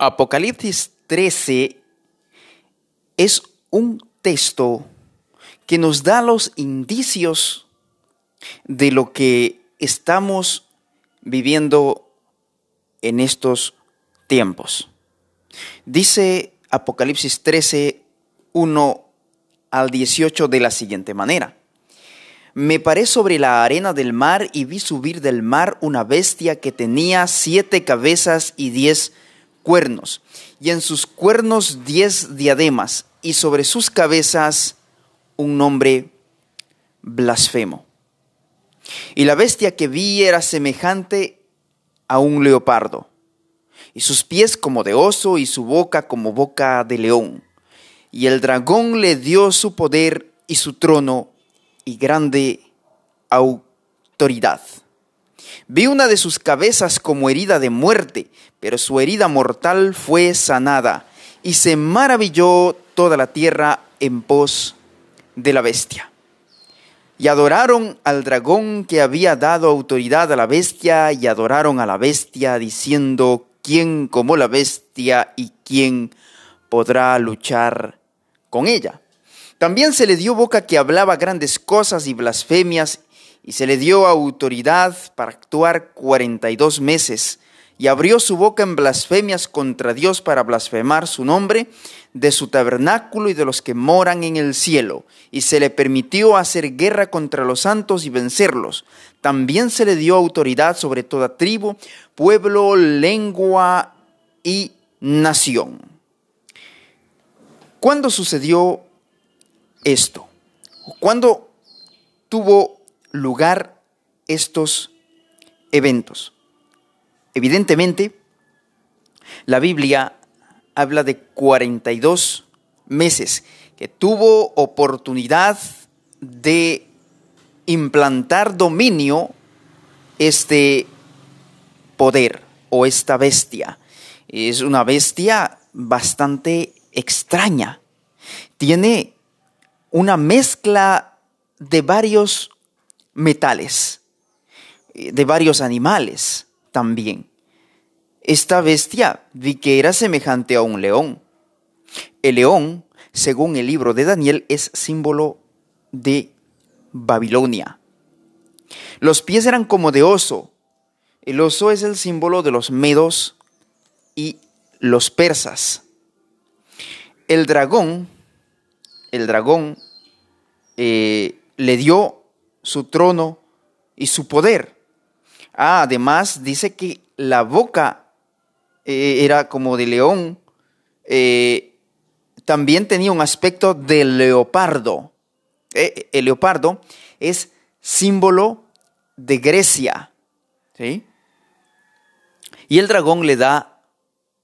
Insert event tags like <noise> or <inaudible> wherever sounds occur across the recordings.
Apocalipsis 13 es un texto que nos da los indicios de lo que estamos viviendo en estos tiempos. Dice Apocalipsis 13, 1 al 18 de la siguiente manera. Me paré sobre la arena del mar y vi subir del mar una bestia que tenía siete cabezas y diez cuernos, y en sus cuernos diez diademas, y sobre sus cabezas un nombre blasfemo. Y la bestia que vi era semejante a un leopardo, y sus pies como de oso, y su boca como boca de león. Y el dragón le dio su poder y su trono y grande autoridad. Vi una de sus cabezas como herida de muerte, pero su herida mortal fue sanada, y se maravilló toda la tierra en pos de la bestia. Y adoraron al dragón que había dado autoridad a la bestia, y adoraron a la bestia, diciendo, ¿quién como la bestia y quién podrá luchar con ella? También se le dio boca que hablaba grandes cosas y blasfemias y se le dio autoridad para actuar cuarenta y dos meses, y abrió su boca en blasfemias contra Dios para blasfemar su nombre, de su tabernáculo y de los que moran en el cielo, y se le permitió hacer guerra contra los santos y vencerlos. También se le dio autoridad sobre toda tribu, pueblo, lengua y nación. ¿Cuándo sucedió esto? ¿Cuándo tuvo lugar estos eventos. Evidentemente, la Biblia habla de 42 meses que tuvo oportunidad de implantar dominio este poder o esta bestia. Es una bestia bastante extraña. Tiene una mezcla de varios metales, eh, de varios animales también. Esta bestia vi que era semejante a un león. El león, según el libro de Daniel, es símbolo de Babilonia. Los pies eran como de oso. El oso es el símbolo de los medos y los persas. El dragón, el dragón eh, le dio su trono y su poder. Ah, además dice que la boca eh, era como de león, eh, también tenía un aspecto de leopardo. Eh, el leopardo es símbolo de Grecia. ¿sí? Y el dragón le da,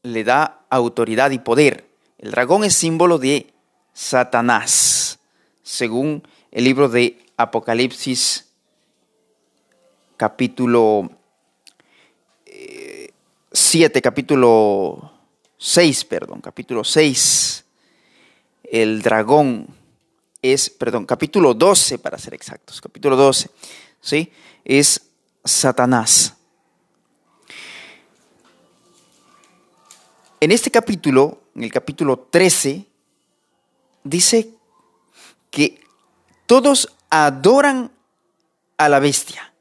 le da autoridad y poder. El dragón es símbolo de Satanás, según el libro de Apocalipsis capítulo 7, eh, capítulo 6, perdón, capítulo 6, el dragón es, perdón, capítulo 12 para ser exactos, capítulo 12, ¿sí? Es Satanás. En este capítulo, en el capítulo 13, dice que todos adoran a la bestia.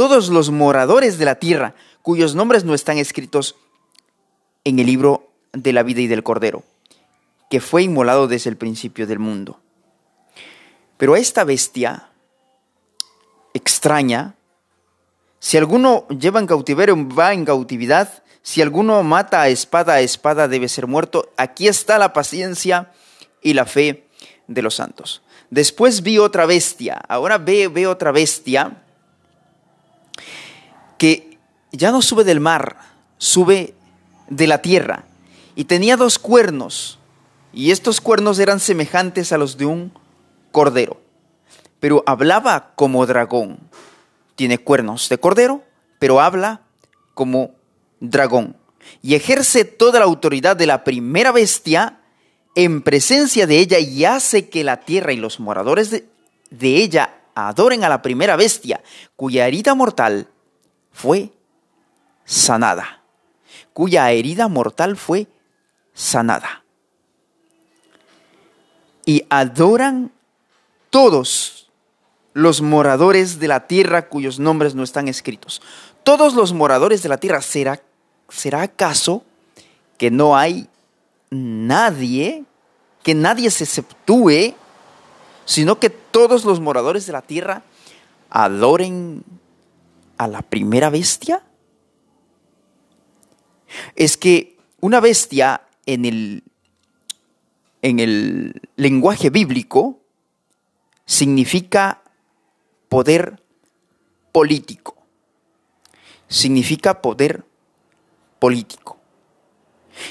Todos los moradores de la tierra, cuyos nombres no están escritos en el libro de la vida y del Cordero, que fue inmolado desde el principio del mundo. Pero a esta bestia extraña, si alguno lleva en cautiverio, va en cautividad, si alguno mata a espada a espada, debe ser muerto. Aquí está la paciencia y la fe de los santos. Después vi otra bestia, ahora ve, ve otra bestia que ya no sube del mar, sube de la tierra. Y tenía dos cuernos, y estos cuernos eran semejantes a los de un cordero, pero hablaba como dragón. Tiene cuernos de cordero, pero habla como dragón. Y ejerce toda la autoridad de la primera bestia en presencia de ella y hace que la tierra y los moradores de, ella adoren a la primera bestia, cuya herida mortal fue sanada. cuya herida mortal fue sanada. Y adoran todos los moradores de la tierra cuyos nombres no están escritos. Todos los moradores de la tierra, ¿será, será acaso que no hay nadie, que nadie se exceptúe, sino que todos los moradores de la tierra adoren a la primera bestia? Es que una bestia en el, en el lenguaje bíblico significa poder político. Significa poder político.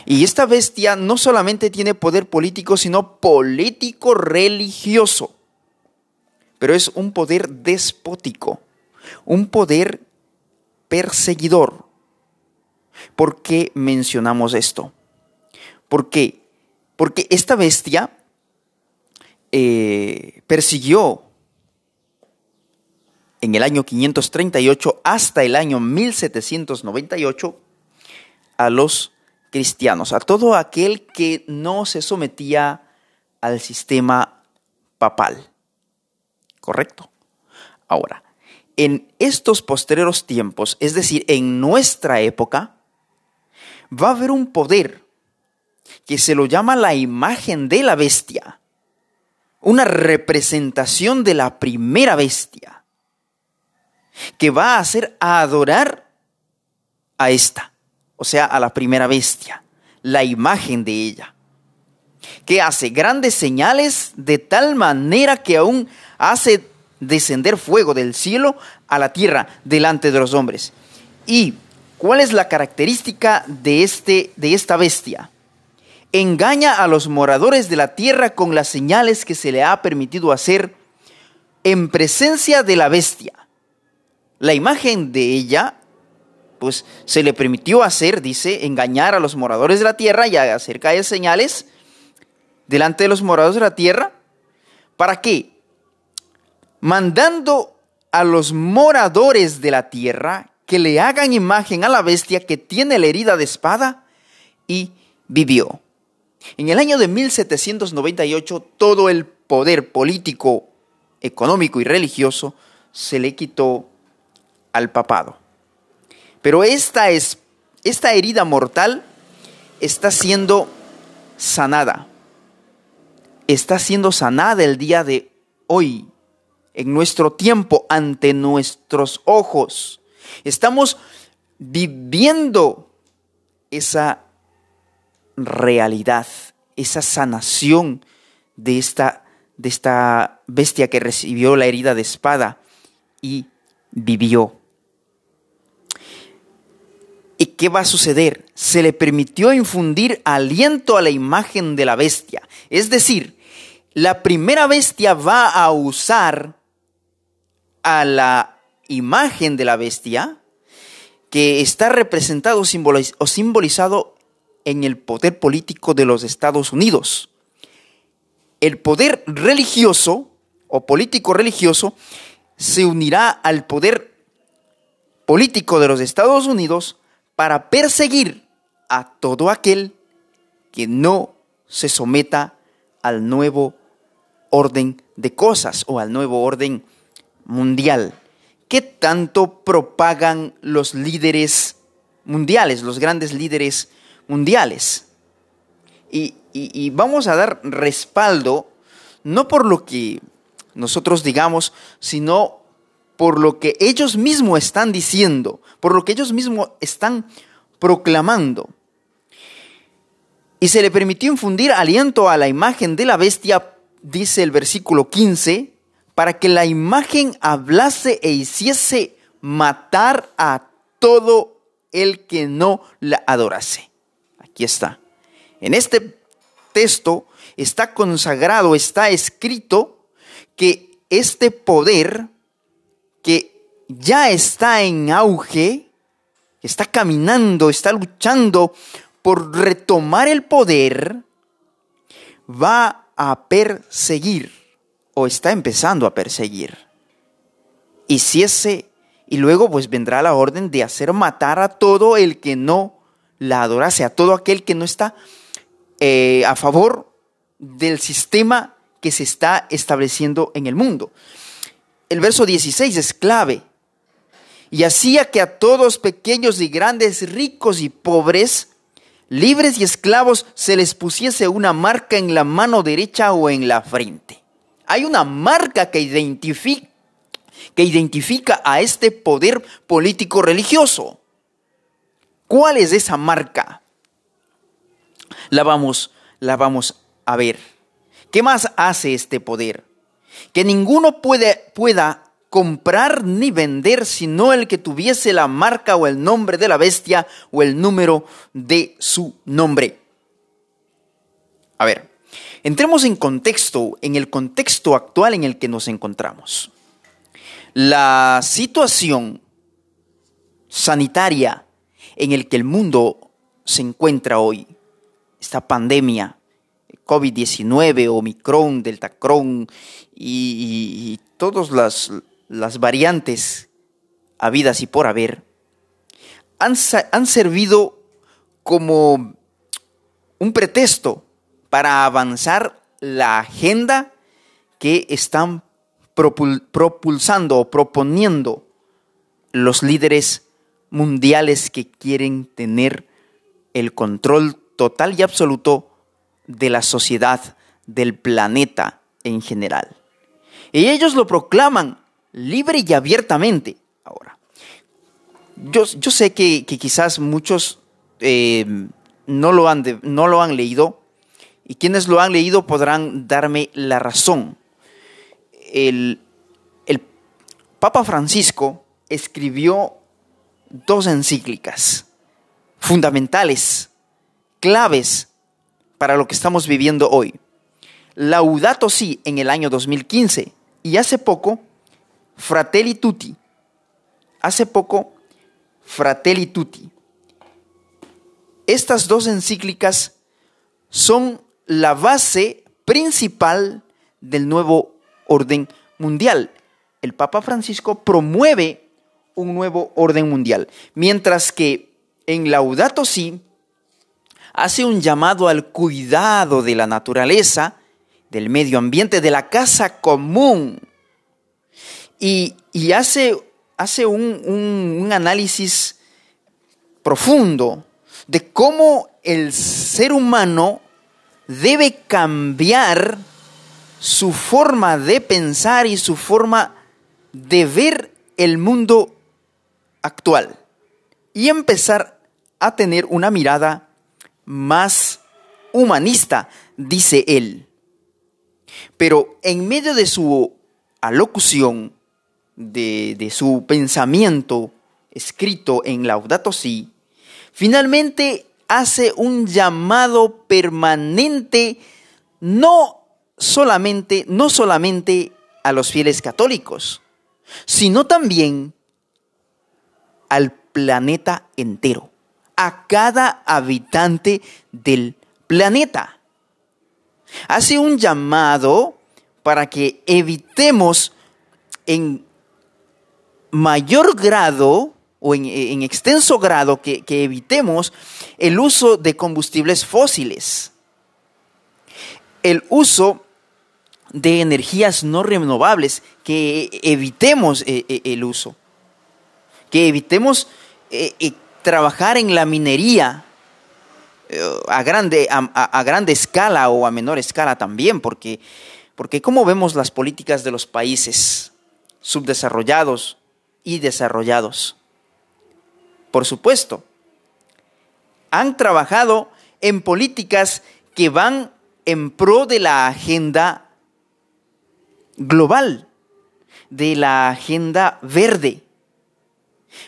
Y esta bestia no solamente tiene poder político, sino político religioso. Pero es un poder despótico, un poder perseguidor. ¿Por qué mencionamos esto? ¿Por qué? Porque esta bestia eh, persiguió en el año 538 hasta el año 1798 a los cristianos, a todo aquel que no se sometía al sistema papal. ¿Correcto? Ahora, en estos postreros tiempos, es decir, en nuestra época, va a haber un poder que se lo llama la imagen de la bestia, una representación de la primera bestia, que va a hacer adorar a esta o sea, a la primera bestia, la imagen de ella, que hace grandes señales de tal manera que aún hace descender fuego del cielo a la tierra delante de los hombres. ¿Y cuál es la característica de, este, de esta bestia? Engaña a los moradores de la tierra con las señales que se le ha permitido hacer en presencia de la bestia. La imagen de ella pues se le permitió hacer, dice, engañar a los moradores de la tierra y hacer caer señales delante de los moradores de la tierra. ¿Para qué? Mandando a los moradores de la tierra que le hagan imagen a la bestia que tiene la herida de espada y vivió. En el año de 1798 todo el poder político, económico y religioso se le quitó al papado. Pero esta, es, esta herida mortal está siendo sanada. Está siendo sanada el día de hoy, en nuestro tiempo, ante nuestros ojos. Estamos viviendo esa realidad, esa sanación de esta, de esta bestia que recibió la herida de espada y vivió. ¿Y qué va a suceder? Se le permitió infundir aliento a la imagen de la bestia. Es decir, la primera bestia va a usar a la imagen de la bestia que está representado o simbolizado en el poder político de los Estados Unidos. El poder religioso o político religioso se unirá al poder político de los Estados Unidos para perseguir a todo aquel que no se someta al nuevo orden de cosas o al nuevo orden mundial. ¿Qué tanto propagan los líderes mundiales, los grandes líderes mundiales? Y, y, vamos a dar respaldo no por lo que nosotros digamos, sino por lo que ellos mismos están diciendo, por lo que ellos mismos están proclamando. Y se le permitió infundir aliento a la imagen de la bestia, dice el versículo 15, para que la imagen hablase e hiciese matar a todo el que no la adorase. Aquí está. En este texto está consagrado, está escrito que este poder que ya está en auge, está caminando, está luchando por retomar el poder, va a perseguir está empezando a perseguir. Y si ese y luego pues vendrá la orden de hacer matar a todo el que no la adorase, a todo aquel que no está eh, a favor del sistema que se está estableciendo en el mundo. El verso 16 es clave. Y hacía que a todos, pequeños y grandes, ricos y pobres, libres y esclavos, se les pusiese una marca en la mano derecha o en la frente. Hay una marca que identifica, que identifica a este poder político religioso. ¿Cuál es esa marca? La vamos, la vamos a ver. ¿Qué más hace este poder? Que ninguno puede, pueda comprar ni vender sino el que tuviese la marca o el nombre de la bestia o el número de su nombre. A ver, entremos en contexto, en el contexto actual en el que nos encontramos. La situación sanitaria en el que el mundo se encuentra hoy, esta pandemia, COVID-19, Omicron, Deltacron y, y todas las, las variantes habidas y por haber, han, han servido como un pretexto para avanzar la agenda que están propulsando o proponiendo los líderes mundiales que quieren tener el control total y absoluto de la sociedad, del planeta en general. Y ellos lo proclaman libre y abiertamente. Ahora, yo, yo sé que, quizás muchos eh, no, lo han no lo han leído y quienes lo han leído podrán darme la razón. El, Papa Francisco escribió dos encíclicas fundamentales, claves para lo que estamos viviendo hoy. Laudato Si en el año 2015 y hace poco Fratelli Tutti. Hace poco, Fratelli Tutti. Estas dos encíclicas son la base principal del nuevo orden mundial. El Papa Francisco promueve un nuevo orden mundial, mientras que en Laudato Si hace un llamado al cuidado de la naturaleza, del medio ambiente, de la casa común, y, hace, hace un, análisis profundo de cómo el ser humano debe cambiar su forma de pensar y su forma de ver el mundo actual y empezar a tener una mirada más humanista, dice él. Pero en medio de su alocución, de, su pensamiento escrito en Laudato Si, finalmente hace un llamado permanente no solamente, no solamente a los fieles católicos, sino también al planeta entero, a cada habitante del planeta. Hace un llamado para que evitemos en mayor grado o en, extenso grado que, evitemos el uso de combustibles fósiles, el uso de energías no renovables, que evitemos eh, eh, el uso, que evitemos eh, trabajar en la minería a grande, a, grande escala o a menor escala también, porque, porque como vemos las políticas de los países subdesarrollados, y desarrollados. Por supuesto, han trabajado en políticas que van en pro de la agenda global, de la agenda verde.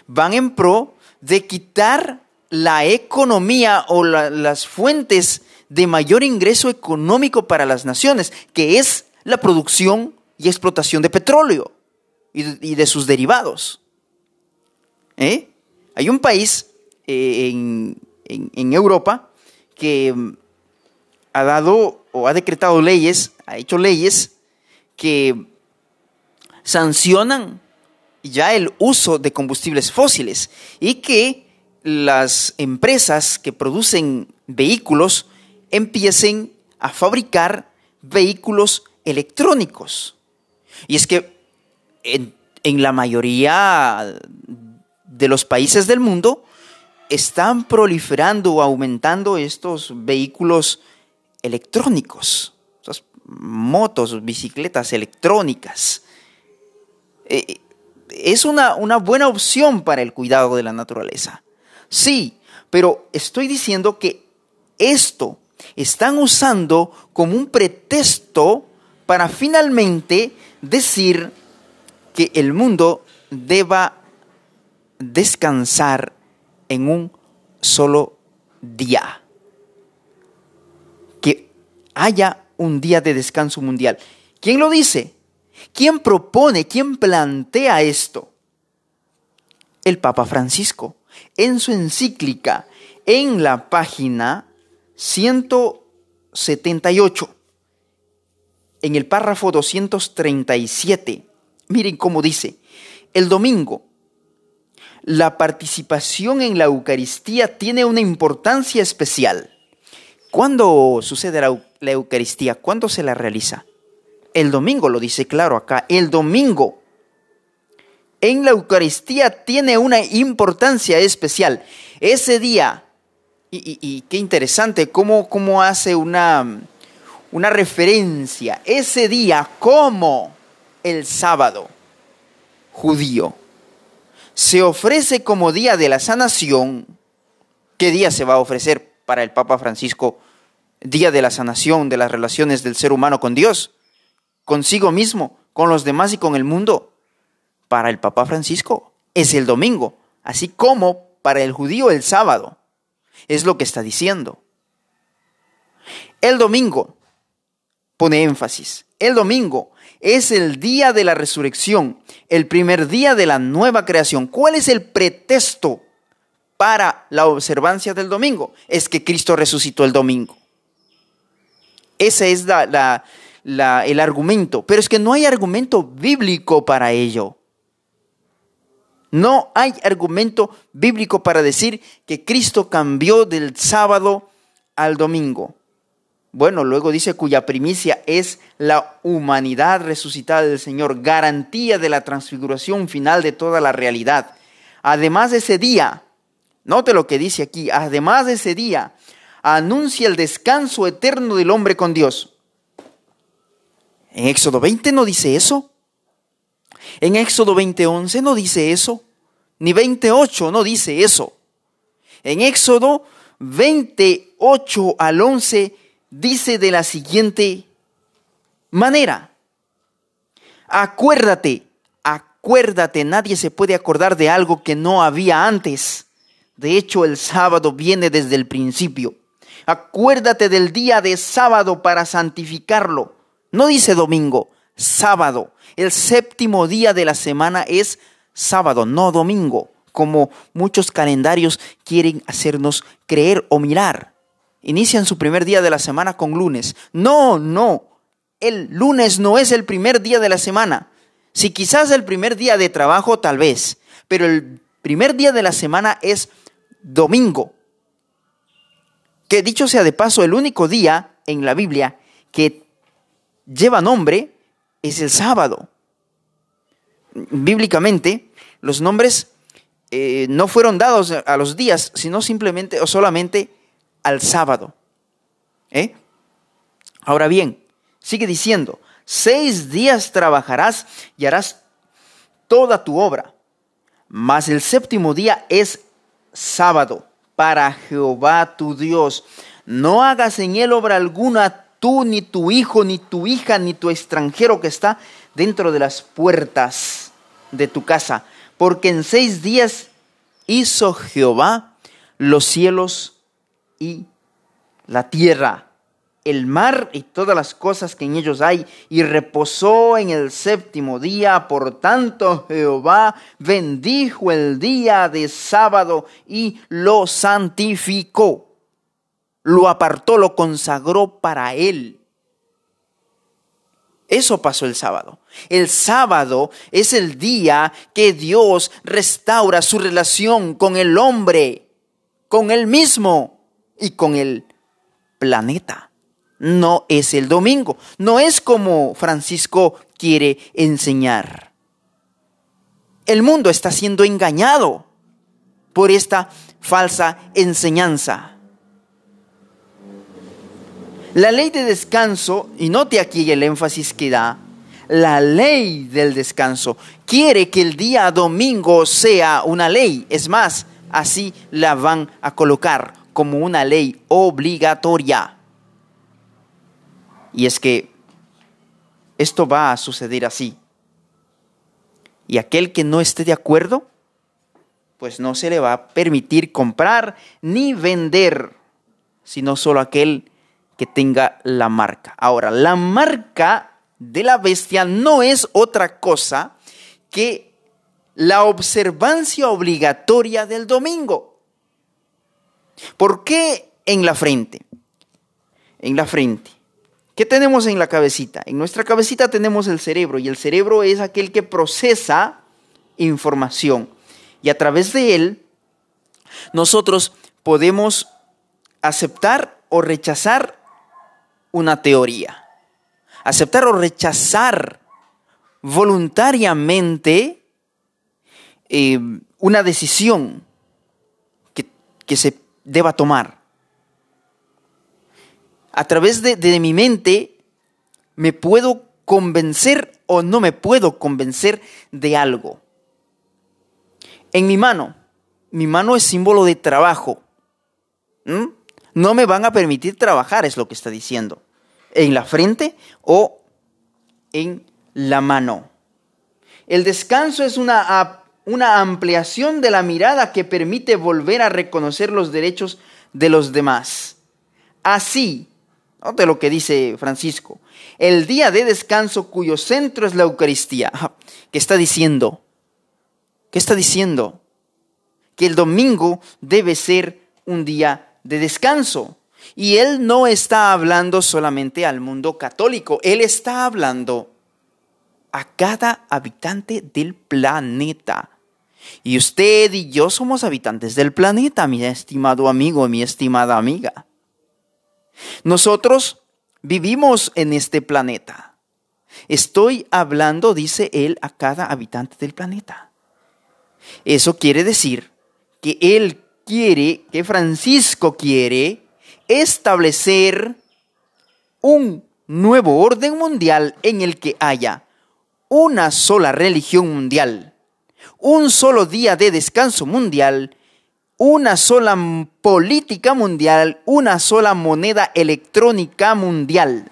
Van en pro de quitar la economía o las fuentes de mayor ingreso económico para las naciones, que es la producción y explotación de petróleo y de, sus derivados. ¿Eh? Hay un país eh, en, Europa que mm, ha dado o ha decretado leyes, ha hecho leyes que sancionan ya el uso de combustibles fósiles y que las empresas que producen vehículos empiecen a fabricar vehículos electrónicos. Y es que en, la mayoría de los países del mundo están proliferando o aumentando estos vehículos electrónicos, motos, bicicletas electrónicas. Eh, es una, una buena opción para el cuidado de la naturaleza. Sí, pero estoy diciendo que esto están usando como un pretexto para finalmente decir que el mundo deba descansar en un solo día. Que haya un día de descanso mundial. ¿Quién lo dice? ¿Quién propone, quién plantea esto? El Papa Francisco, en su encíclica, en la página 178, en el párrafo 237, miren cómo dice, el domingo, la participación en la Eucaristía tiene una importancia especial. ¿Cuándo sucede la, Eucaristía? ¿Cuándo se la realiza? El domingo, lo dice claro acá, el domingo en la Eucaristía tiene una importancia especial. Ese día, y, qué interesante cómo, cómo hace una, una referencia, ese día como el sábado judío se ofrece como día de la sanación. ¿Qué día se va a ofrecer para el Papa Francisco? Día de la sanación de las relaciones del ser humano con Dios consigo mismo, con los demás y con el mundo. Para el Papa Francisco es el domingo, así como para el judío el sábado. Es lo que está diciendo. El domingo, pone énfasis, el domingo es el día de la resurrección, el primer día de la nueva creación. ¿Cuál es el pretexto para la observancia del domingo? Es que Cristo resucitó el domingo. Esa es la, el argumento, pero es que no hay argumento bíblico para ello. No hay argumento bíblico para decir que Cristo cambió del sábado al domingo. Bueno, luego dice cuya primicia es la humanidad resucitada del Señor, garantía de la transfiguración final de toda la realidad. Además de ese día, note lo que dice aquí, además de ese día, anuncia el descanso eterno del hombre con Dios. En Éxodo 20 no dice eso. En Éxodo 20:11 no dice eso. Ni 28 no dice eso. En Éxodo 28 al 11 dice de la siguiente manera. Acuérdate, acuérdate, nadie se puede acordar de algo que no había antes. De hecho, el sábado viene desde el principio. Acuérdate del día de sábado para santificarlo. No dice domingo, sábado. El séptimo día de la semana es sábado, no domingo, como muchos calendarios quieren hacernos creer o mirar. Inician su primer día de la semana con lunes. No, no. El lunes no es el primer día de la semana. Si quizás el primer día de trabajo, tal vez. Pero el primer día de la semana es domingo. Que dicho sea de paso, el único día en la Biblia que lleva nombre es el sábado. Bíblicamente, los nombres eh, no fueron dados a los días, sino simplemente o solamente al sábado. ¿Eh? Ahora bien, sigue diciendo, seis días trabajarás y harás toda tu obra, mas el séptimo día es sábado para Jehová tu Dios. No hagas en él obra alguna tú, ni tu hijo, ni tu hija, ni tu extranjero que está dentro de las puertas de tu casa, porque en seis días hizo Jehová los cielos y la tierra, el mar y todas las cosas que en ellos hay, y reposó en el séptimo día. Por tanto, Jehová bendijo el día de sábado y lo santificó lo apartó, lo consagró para él. Eso pasó el sábado. El sábado es el día que Dios restaura su relación con el hombre. con él mismo y con el planeta. No es el domingo, no es como Francisco quiere enseñar. El mundo está siendo engañado por esta falsa enseñanza. La ley de descanso, y note aquí el énfasis que da, la ley del descanso quiere que el día domingo sea una ley. Es más, así la van a colocar como una ley obligatoria. Y es que esto va a suceder así. Y aquel que no esté de acuerdo, pues no se le va a permitir comprar ni vender, sino solo aquel que tenga la marca. Ahora, la marca de la bestia no es otra cosa que la observancia obligatoria del domingo. ¿Por qué en la frente? En la frente. ¿Qué tenemos en la cabecita? En nuestra cabecita tenemos el cerebro y el cerebro es aquel que procesa información. Y a través de él, nosotros podemos aceptar o rechazar una teoría. Aceptar o rechazar voluntariamente eh, una decisión que, que se deba tomar. A través de, mi mente me puedo convencer o no me puedo convencer de algo. En mi mano, mi mano es símbolo de trabajo. ¿Mm? No me van a permitir trabajar, es lo que está diciendo. En la frente o en la mano. El descanso es una, una ampliación de la mirada que permite volver a reconocer los derechos de los demás. Así, note lo que dice Francisco, el día de descanso cuyo centro es la Eucaristía. <laughs> ¿Qué está diciendo? ¿Qué está diciendo? Que el domingo debe ser un día de descanso. Y él no está hablando solamente al mundo católico, él está hablando a cada habitante del planeta. Y usted y yo somos habitantes del planeta, mi estimado amigo, mi estimada amiga. Nosotros vivimos en este planeta. Estoy hablando, dice él, a cada habitante del planeta. Eso quiere decir que él quiere, que Francisco quiere establecer un nuevo orden mundial en el que haya una sola religión mundial, un solo día de descanso mundial, una sola política mundial, una sola moneda electrónica mundial.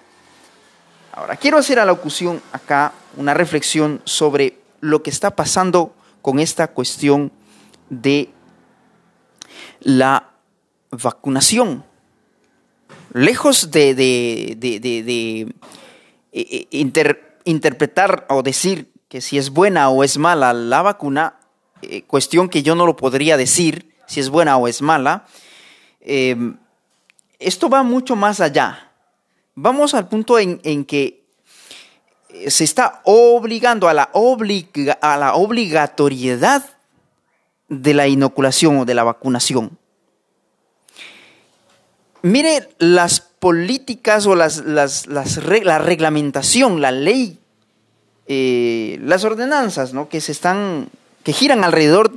Ahora, quiero hacer a la locución acá una reflexión sobre lo que está pasando con esta cuestión de la vacunación. Lejos de, eh, eh, interpretar o decir que si es buena o es mala la vacuna, eh, cuestión que yo no lo podría decir si es buena o es mala, esto va mucho más allá. Vamos al punto en, en que se está obligando a la, a la obligatoriedad de la inoculación o de la vacunación. Mire las políticas o las, las, la reglamentación, la ley, eh, las ordenanzas que, se están, que giran alrededor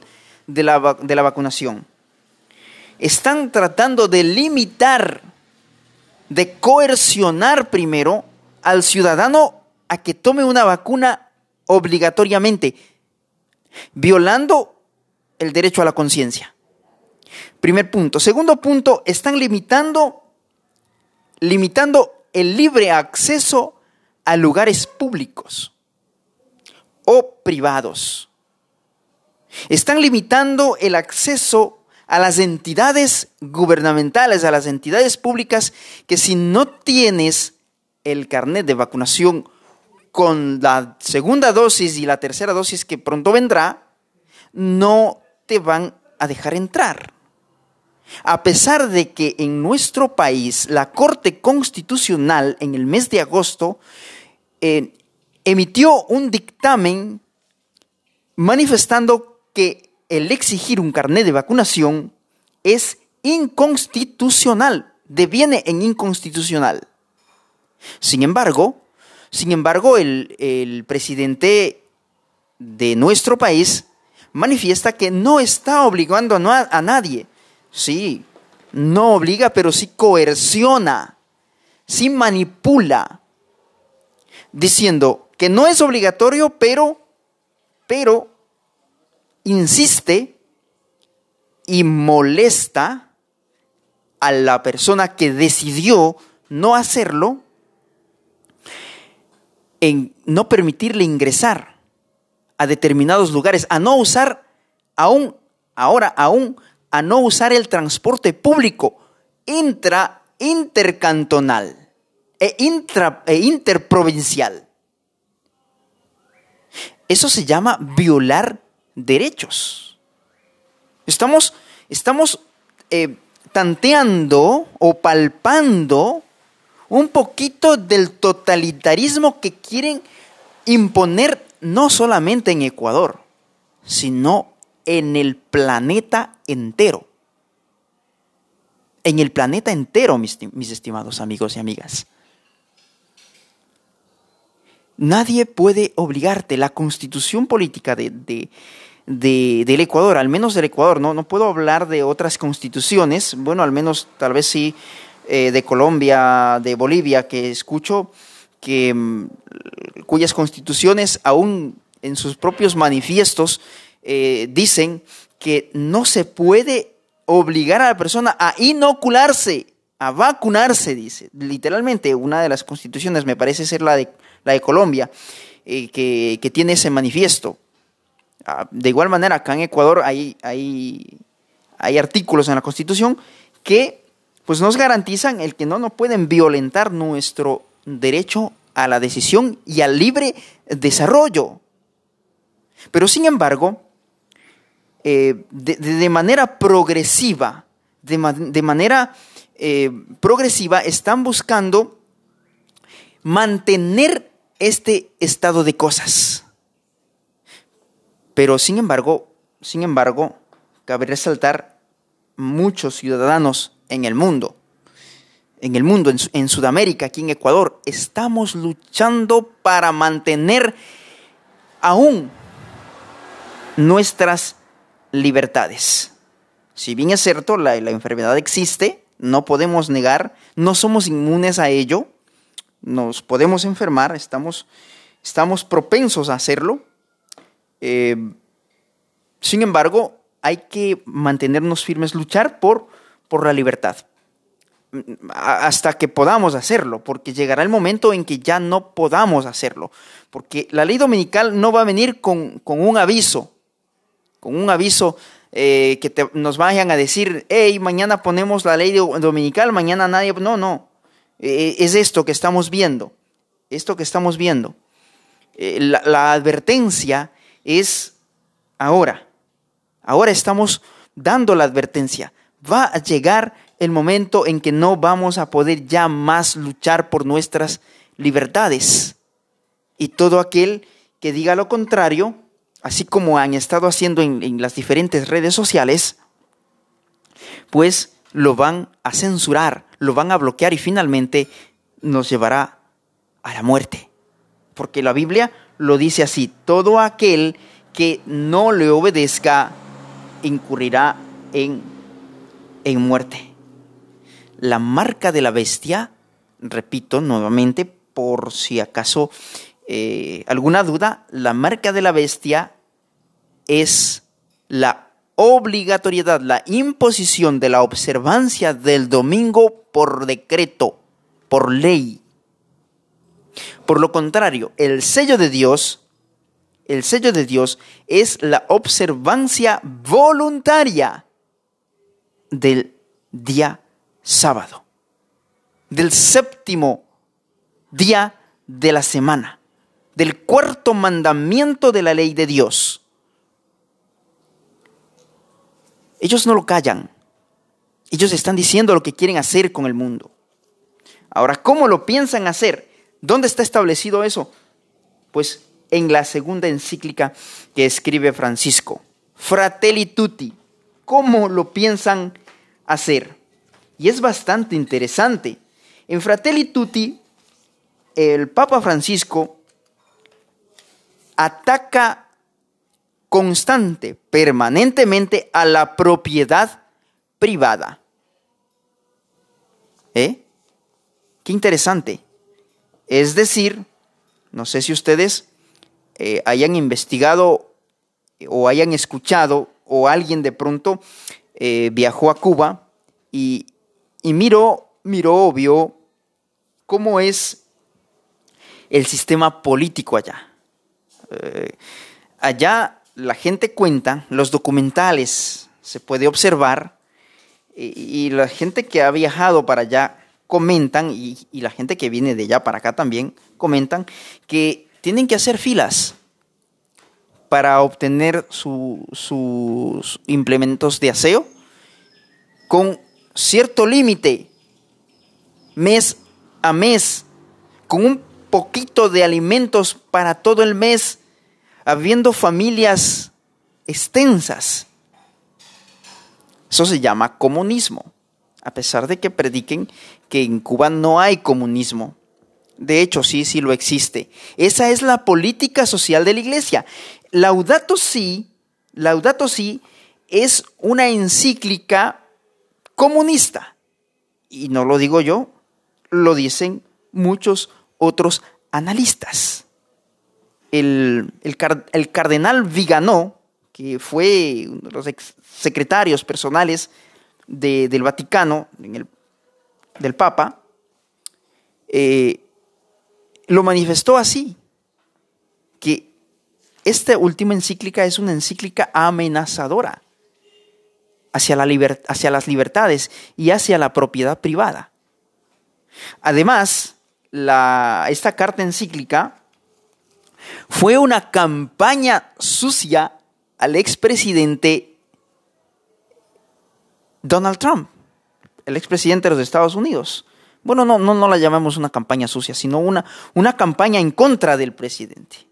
de la, de la vacunación. Están tratando de limitar, de coercionar primero al ciudadano a que tome una vacuna obligatoriamente, violando el derecho a la conciencia. Primer punto. Segundo punto, están limitando, limitando el libre acceso a lugares públicos o privados. Están limitando el acceso a las entidades gubernamentales, a las entidades públicas, que si no tienes el carnet de vacunación con la segunda dosis y la tercera dosis que pronto vendrá, no te van a dejar entrar. A pesar de que en nuestro país la Corte Constitucional en el mes de agosto eh, emitió un dictamen manifestando que el exigir un carnet de vacunación es inconstitucional, deviene en inconstitucional. Sin embargo, sin embargo, el, el presidente de nuestro país manifiesta que no está obligando a, a nadie. Sí, no obliga, pero sí coerciona, sí manipula, diciendo que no es obligatorio, pero, pero insiste y molesta a la persona que decidió no hacerlo en no permitirle ingresar a determinados lugares, a no usar aún, ahora aún, a no usar el transporte público intra, intercantonal e, intra, e interprovincial. Eso se llama violar derechos. Estamos, estamos eh, tanteando o palpando un poquito del totalitarismo que quieren imponer no solamente en Ecuador, sino en el planeta entero. En el planeta entero, mis, estimados amigos y amigas. Nadie puede obligarte. La constitución política de, del Ecuador, al menos del Ecuador, ¿no? no puedo hablar de otras constituciones, bueno, al menos tal vez sí eh, de Colombia, de Bolivia, que escucho que mm, cuyas constituciones aún en sus propios manifiestos eh, dicen que no se puede obligar a la persona a inocularse, a vacunarse, dice. Literalmente, una de las constituciones me parece ser la de, la de Colombia, eh, que, que, tiene ese manifiesto. Ah, de igual manera, acá en Ecuador hay, hay, hay artículos en la constitución que pues nos garantizan el que no nos pueden violentar nuestro derecho a la decisión y al libre desarrollo. Pero sin embargo, eh, de, manera progresiva, de, manera eh, progresiva, están buscando mantener este estado de cosas. Pero sin embargo, sin embargo, cabe resaltar muchos ciudadanos en el mundo, en el mundo, en, Sudamérica, aquí en Ecuador, estamos luchando para mantener aún nuestras libertades. Si bien es cierto, la, la, enfermedad existe, no podemos negar, no somos inmunes a ello, nos podemos enfermar, estamos, estamos propensos a hacerlo. Eh, sin embargo, hay que mantenernos firmes, luchar por por la libertad hasta que podamos hacerlo, porque llegará el momento en que ya no podamos hacerlo, porque la ley dominical no va a venir con, un aviso, con un aviso eh, que nos vayan a decir, hey, mañana ponemos la ley dominical, mañana nadie, no, no, eh, es esto que estamos viendo, esto que estamos viendo. Eh, la, la advertencia es ahora, ahora estamos dando la advertencia va a llegar el momento en que no vamos a poder ya más luchar por nuestras libertades. Y todo aquel que diga lo contrario, así como han estado haciendo en, las diferentes redes sociales, pues lo van a censurar, lo van a bloquear y finalmente nos llevará a la muerte. Porque la Biblia lo dice así, todo aquel que no le obedezca incurrirá en en muerte. La marca de la bestia, repito nuevamente, por si acaso eh, alguna duda, la marca de la bestia es obligatoriedad, la imposición de la observancia del domingo por decreto, por ley. Por lo contrario, el sello de Dios, el sello de Dios es la observancia voluntaria del día sábado, del séptimo día de la semana, del cuarto mandamiento de la ley de Dios. Ellos no lo callan. Ellos están diciendo lo que quieren hacer con el mundo. Ahora, ¿cómo lo piensan hacer? ¿Dónde está establecido eso? Pues en la segunda encíclica que escribe Francisco, Fratelli Tutti. ¿Cómo lo piensan hacer. Y es bastante interesante. En Fratelli Tutti, el Papa Francisco ataca constante, permanentemente a la propiedad privada. ¿Eh? Qué interesante. Es decir, no sé si ustedes eh, hayan investigado o hayan escuchado o alguien de pronto eh, viajó a Cuba y, miró, miró, vio cómo es el sistema político allá. Eh, allá la gente cuenta, los documentales se puede observar y, la gente que ha viajado para allá comentan y, y, la gente que viene de allá para acá también comentan que tienen que hacer filas para obtener sus implementos de aseo con cierto límite, mes a mes, con un poquito de alimentos para todo el mes, habiendo familias extensas. Eso se llama comunismo, a pesar de que prediquen que en Cuba no hay comunismo. De hecho, sí, sí lo existe. Esa es la política social de la iglesia. Laudato Si, Laudato Si es una encíclica comunista. Y no lo digo yo, lo dicen muchos otros analistas. El, cardenal Viganó, que fue uno de los secretarios personales del Vaticano, del Papa, eh, lo manifestó así, que esta última encíclica es una encíclica amenazadora hacia, la hacia las libertades y hacia la propiedad privada. Además, la, esta carta encíclica fue una campaña sucia al expresidente Donald Trump, el expresidente de los Estados Unidos. Bueno, no, no, no la llamamos una campaña sucia, sino una, una campaña en contra del presidente.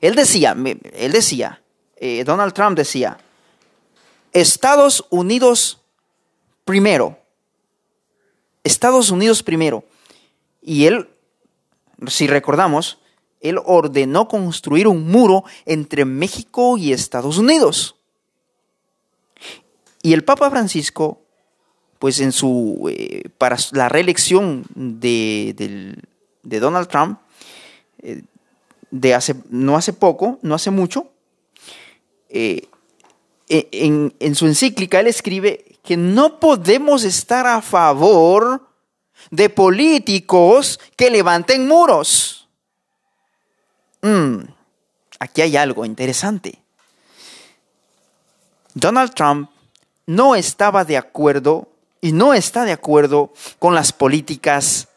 Él decía, él decía, eh, Donald Trump decía, Estados Unidos primero. Estados Unidos primero. Y él, si recordamos, él ordenó construir un muro entre México y Estados Unidos. Y el Papa Francisco pues en su, eh, para la reelección de, Donald Trump, eh, de hace, no hace poco, no hace mucho, eh, e, en, en, su encíclica él escribe que no podemos estar a favor de políticos que levanten muros. Mm, aquí hay algo interesante. Donald Trump no estaba de acuerdo y no está de acuerdo con las políticas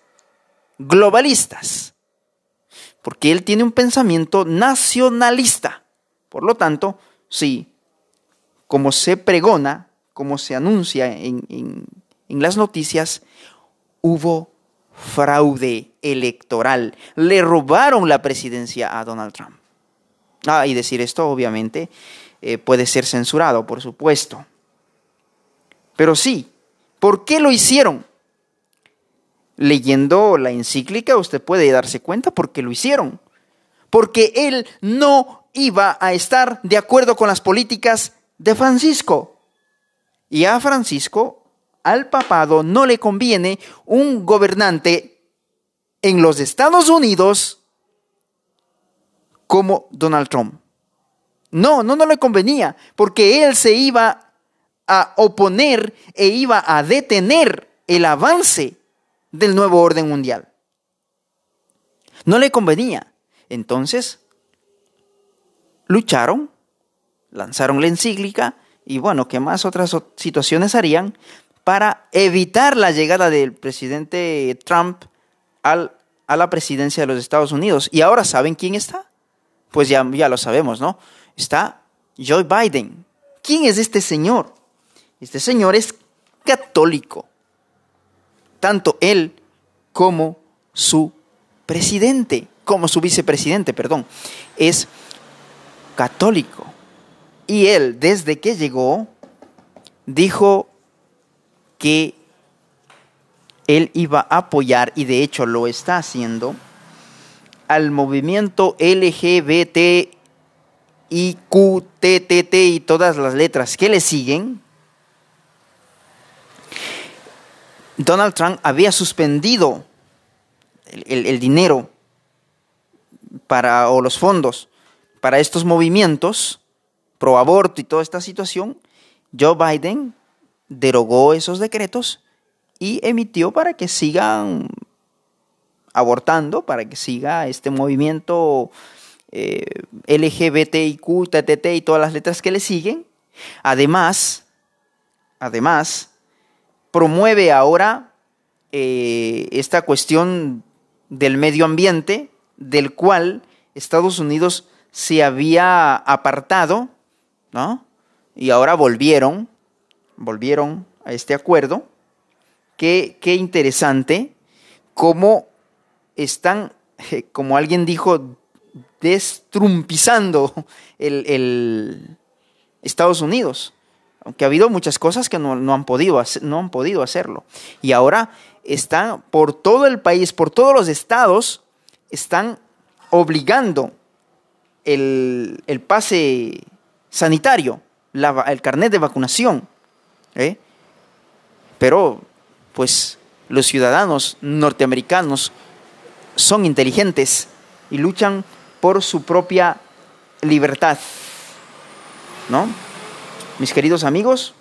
globalistas, porque él tiene un pensamiento nacionalista. Por lo tanto, sí, como se pregona, como se anuncia en, las noticias, hubo fraude electoral. Le robaron la presidencia a Donald Trump. Ah, y decir esto obviamente eh, puede ser censurado, por supuesto. Pero sí, ¿Por qué lo hicieron? Leyendo la encíclica usted puede darse cuenta por qué lo hicieron. Porque él no iba a estar de acuerdo con las políticas de Francisco. Y a Francisco, al papado, no le conviene un gobernante en los Estados Unidos como Donald Trump. No, no, no le convenía, porque él se iba a oponer e iba a detener el avance del nuevo orden mundial. No le convenía. Entonces, lucharon, lanzaron la encíclica y bueno, ¿qué más otras situaciones harían para evitar la llegada del presidente Trump al, a la presidencia de los Estados Unidos? Y ahora, ¿saben quién está? Pues ya, ya lo sabemos, ¿no? Está Joe Biden. ¿Quién es este señor? Este señor es católico. Tanto él como su presidente, como su vicepresidente, perdón, es católico. Y él, desde que llegó, dijo que él iba a apoyar, y de hecho lo está haciendo, al movimiento LGBT y y todas las letras que le siguen, Donald Trump había suspendido el, dinero para, o los fondos para estos movimientos pro aborto y toda esta situación, Joe Biden derogó esos decretos y emitió para que sigan abortando, para que siga este movimiento eh, LGBTIQ, TTT y todas las letras que le siguen. Además, además, promueve ahora eh, esta cuestión del medio ambiente, del cual Estados Unidos se había apartado, ¿no? Y ahora volvieron, volvieron a este acuerdo. Qué, qué interesante cómo están, como alguien dijo, destrumpizando el, Estados Unidos. Aunque ha habido muchas cosas que no, han podido, no han podido hacerlo. Y ahora están por todo el país, por todos los estados, están obligando el, pase sanitario, el carnet de vacunación. ¿Eh? Pero, pues, los ciudadanos norteamericanos son inteligentes y luchan por su propia libertad. ¿No? Mis queridos amigos,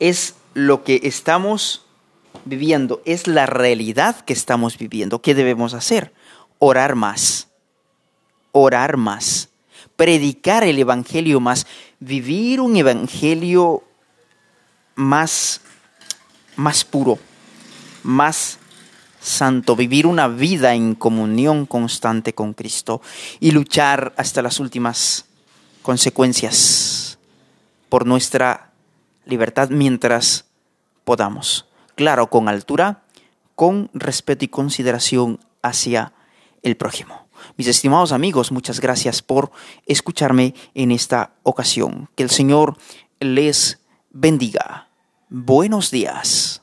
es lo que estamos viviendo, es la realidad que estamos viviendo. ¿Qué debemos hacer? Orar más, orar más, predicar el Evangelio más, vivir un Evangelio más, más puro, más santo, vivir una vida en comunión constante con Cristo y luchar hasta las últimas consecuencias por nuestra libertad mientras podamos. Claro, con altura, con respeto y consideración hacia el prójimo. Mis estimados amigos, muchas gracias por escucharme en esta ocasión. Que el Señor les bendiga. Buenos días.